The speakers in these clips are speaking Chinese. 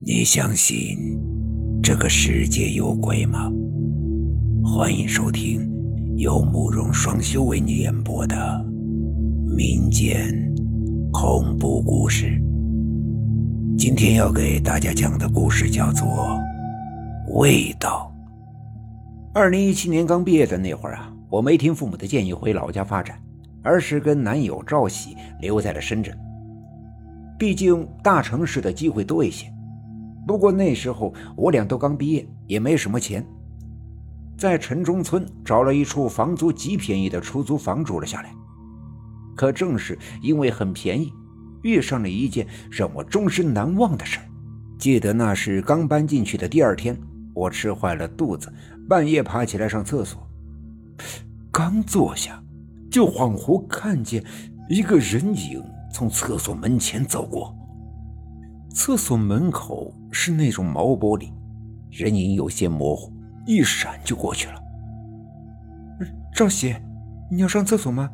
你相信这个世界有鬼吗？欢迎收听由慕容双修为你演播的民间恐怖故事。今天要给大家讲的故事叫做《味道》。二零一七年刚毕业的那会儿啊，我没听父母的建议回老家发展，而是跟男友赵喜留在了深圳。毕竟大城市的机会多一些。不过那时候我俩都刚毕业，也没什么钱，在城中村找了一处房租极便宜的出租房住了下来。可正是因为很便宜，遇上了一件让我终身难忘的事记得那是刚搬进去的第二天，我吃坏了肚子，半夜爬起来上厕所，刚坐下，就恍惚看见一个人影从厕所门前走过。厕所门口是那种毛玻璃，人影有些模糊，一闪就过去了。赵喜，你要上厕所吗？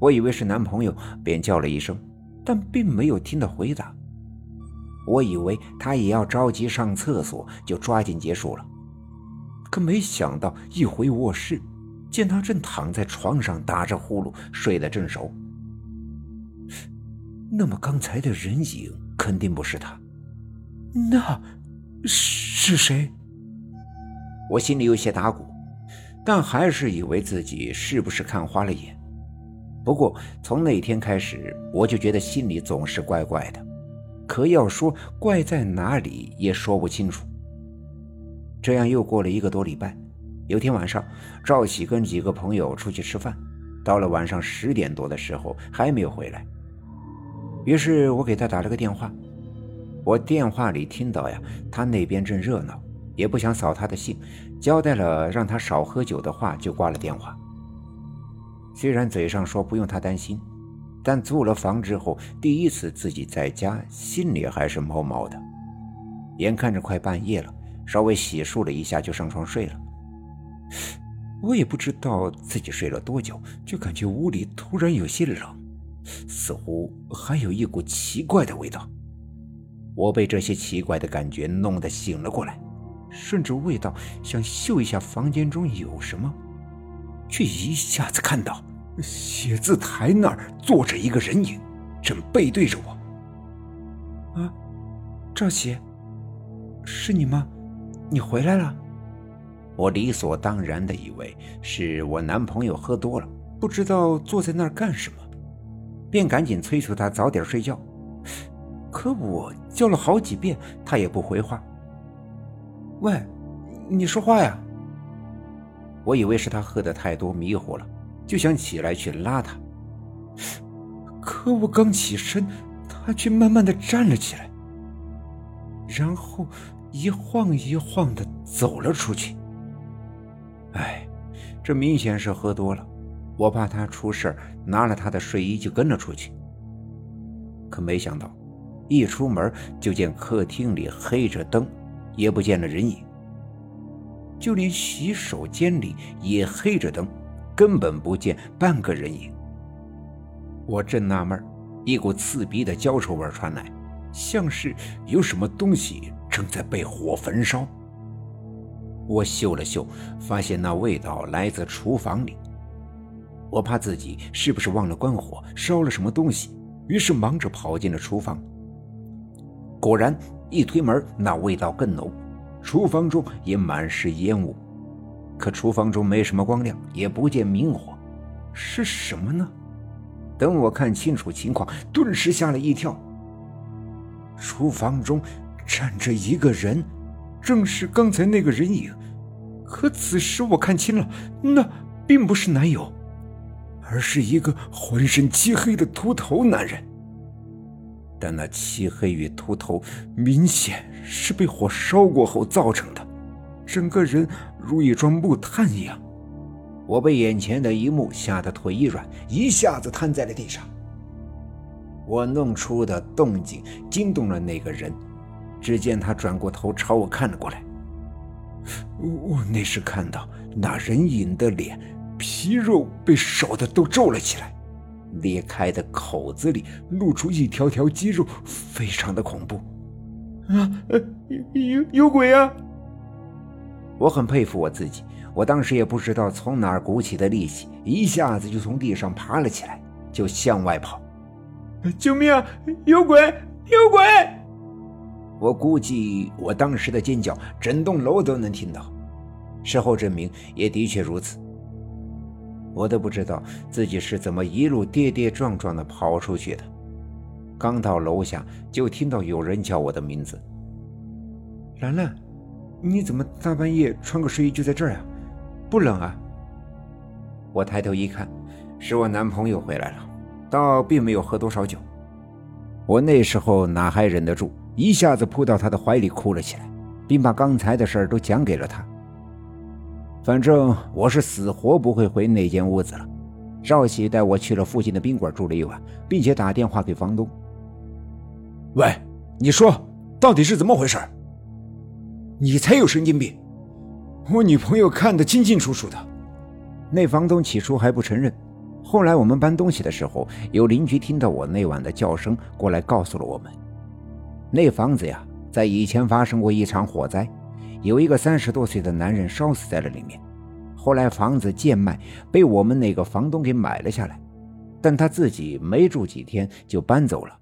我以为是男朋友，便叫了一声，但并没有听到回答。我以为他也要着急上厕所，就抓紧结束了。可没想到一回卧室，见他正躺在床上打着呼噜，睡得正熟。那么刚才的人影。肯定不是他，那是谁？我心里有些打鼓，但还是以为自己是不是看花了眼。不过从那天开始，我就觉得心里总是怪怪的，可要说怪在哪里也说不清楚。这样又过了一个多礼拜，有天晚上，赵喜跟几个朋友出去吃饭，到了晚上十点多的时候还没有回来。于是我给他打了个电话，我电话里听到呀，他那边正热闹，也不想扫他的兴，交代了让他少喝酒的话，就挂了电话。虽然嘴上说不用他担心，但租了房之后第一次自己在家，心里还是毛毛的。眼看着快半夜了，稍微洗漱了一下就上床睡了。我也不知道自己睡了多久，就感觉屋里突然有些冷。似乎还有一股奇怪的味道，我被这些奇怪的感觉弄得醒了过来，顺着味道想嗅一下房间中有什么，却一下子看到写字台那儿坐着一个人影，正背对着我。啊，赵喜，是你吗？你回来了？我理所当然的以为是我男朋友喝多了，不知道坐在那儿干什么。便赶紧催促他早点睡觉，可我叫了好几遍，他也不回话。喂，你说话呀！我以为是他喝的太多迷糊了，就想起来去拉他。可我刚起身，他却慢慢的站了起来，然后一晃一晃的走了出去。哎，这明显是喝多了。我怕他出事拿了他的睡衣就跟了出去。可没想到，一出门就见客厅里黑着灯，也不见了人影。就连洗手间里也黑着灯，根本不见半个人影。我正纳闷，一股刺鼻的焦臭味传来，像是有什么东西正在被火焚烧。我嗅了嗅，发现那味道来自厨房里。我怕自己是不是忘了关火，烧了什么东西，于是忙着跑进了厨房。果然，一推门，那味道更浓，厨房中也满是烟雾。可厨房中没什么光亮，也不见明火，是什么呢？等我看清楚情况，顿时吓了一跳。厨房中站着一个人，正是刚才那个人影。可此时我看清了，那并不是男友。而是一个浑身漆黑的秃头男人，但那漆黑与秃头明显是被火烧过后造成的，整个人如一桩木炭一样。我被眼前的一幕吓得腿一软，一下子瘫在了地上。我弄出的动静惊动了那个人，只见他转过头朝我看了过来。我那时看到那人影的脸。皮肉被烧的都皱了起来，裂开的口子里露出一条条肌肉，非常的恐怖。啊，有有鬼啊！我很佩服我自己，我当时也不知道从哪儿鼓起的力气，一下子就从地上爬了起来，就向外跑。救命啊！有鬼！有鬼！我估计我当时的尖叫，整栋楼都能听到。事后证明，也的确如此。我都不知道自己是怎么一路跌跌撞撞地跑出去的。刚到楼下，就听到有人叫我的名字：“兰兰，你怎么大半夜穿个睡衣就在这儿啊？不冷啊？”我抬头一看，是我男朋友回来了，倒并没有喝多少酒。我那时候哪还忍得住，一下子扑到他的怀里哭了起来，并把刚才的事儿都讲给了他。反正我是死活不会回那间屋子了。赵喜带我去了附近的宾馆住了一晚，并且打电话给房东。喂，你说到底是怎么回事？你才有神经病！我女朋友看得清清楚楚的。那房东起初还不承认。后来我们搬东西的时候，有邻居听到我那晚的叫声，过来告诉了我们，那房子呀，在以前发生过一场火灾，有一个三十多岁的男人烧死在了里面。后来房子贱卖，被我们那个房东给买了下来，但他自己没住几天就搬走了。